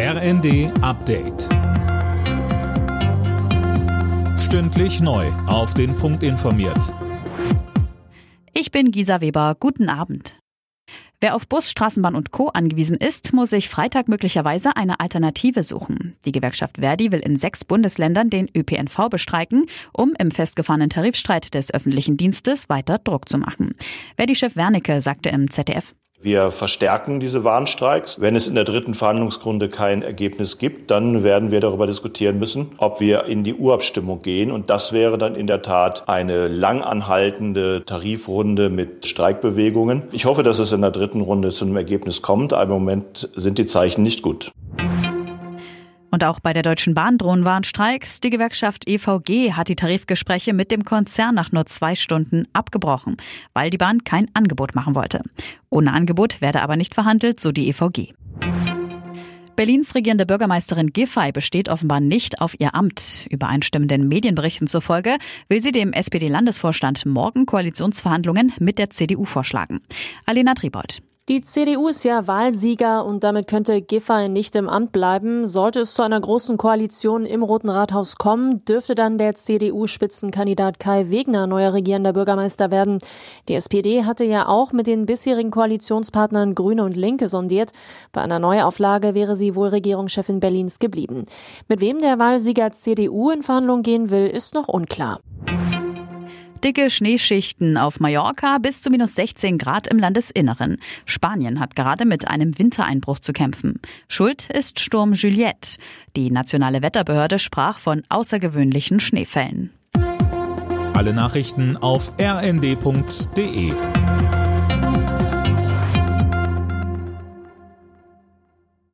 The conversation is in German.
RND Update. Stündlich neu. Auf den Punkt informiert. Ich bin Gisa Weber. Guten Abend. Wer auf Bus, Straßenbahn und Co. angewiesen ist, muss sich Freitag möglicherweise eine Alternative suchen. Die Gewerkschaft Verdi will in sechs Bundesländern den ÖPNV bestreiken, um im festgefahrenen Tarifstreit des öffentlichen Dienstes weiter Druck zu machen. Verdi-Chef Wernicke sagte im ZDF. Wir verstärken diese Warnstreiks. Wenn es in der dritten Verhandlungsrunde kein Ergebnis gibt, dann werden wir darüber diskutieren müssen, ob wir in die Urabstimmung gehen. Und das wäre dann in der Tat eine langanhaltende Tarifrunde mit Streikbewegungen. Ich hoffe, dass es in der dritten Runde zu einem Ergebnis kommt, aber im Moment sind die Zeichen nicht gut. Und auch bei der Deutschen Bahn drohen Warnstreiks. Die Gewerkschaft EVG hat die Tarifgespräche mit dem Konzern nach nur zwei Stunden abgebrochen, weil die Bahn kein Angebot machen wollte. Ohne Angebot werde aber nicht verhandelt, so die EVG. Berlins regierende Bürgermeisterin Giffey besteht offenbar nicht auf ihr Amt. Übereinstimmenden Medienberichten zufolge will sie dem SPD-Landesvorstand morgen Koalitionsverhandlungen mit der CDU vorschlagen. Alena Tribold. Die CDU ist ja Wahlsieger und damit könnte Giffey nicht im Amt bleiben. Sollte es zu einer großen Koalition im Roten Rathaus kommen, dürfte dann der CDU-Spitzenkandidat Kai Wegner neuer regierender Bürgermeister werden. Die SPD hatte ja auch mit den bisherigen Koalitionspartnern Grüne und Linke sondiert. Bei einer Neuauflage wäre sie wohl Regierungschefin Berlins geblieben. Mit wem der Wahlsieger CDU in Verhandlungen gehen will, ist noch unklar. Dicke Schneeschichten auf Mallorca bis zu minus 16 Grad im Landesinneren. Spanien hat gerade mit einem Wintereinbruch zu kämpfen. Schuld ist Sturm Juliette. Die nationale Wetterbehörde sprach von außergewöhnlichen Schneefällen. Alle Nachrichten auf rnd.de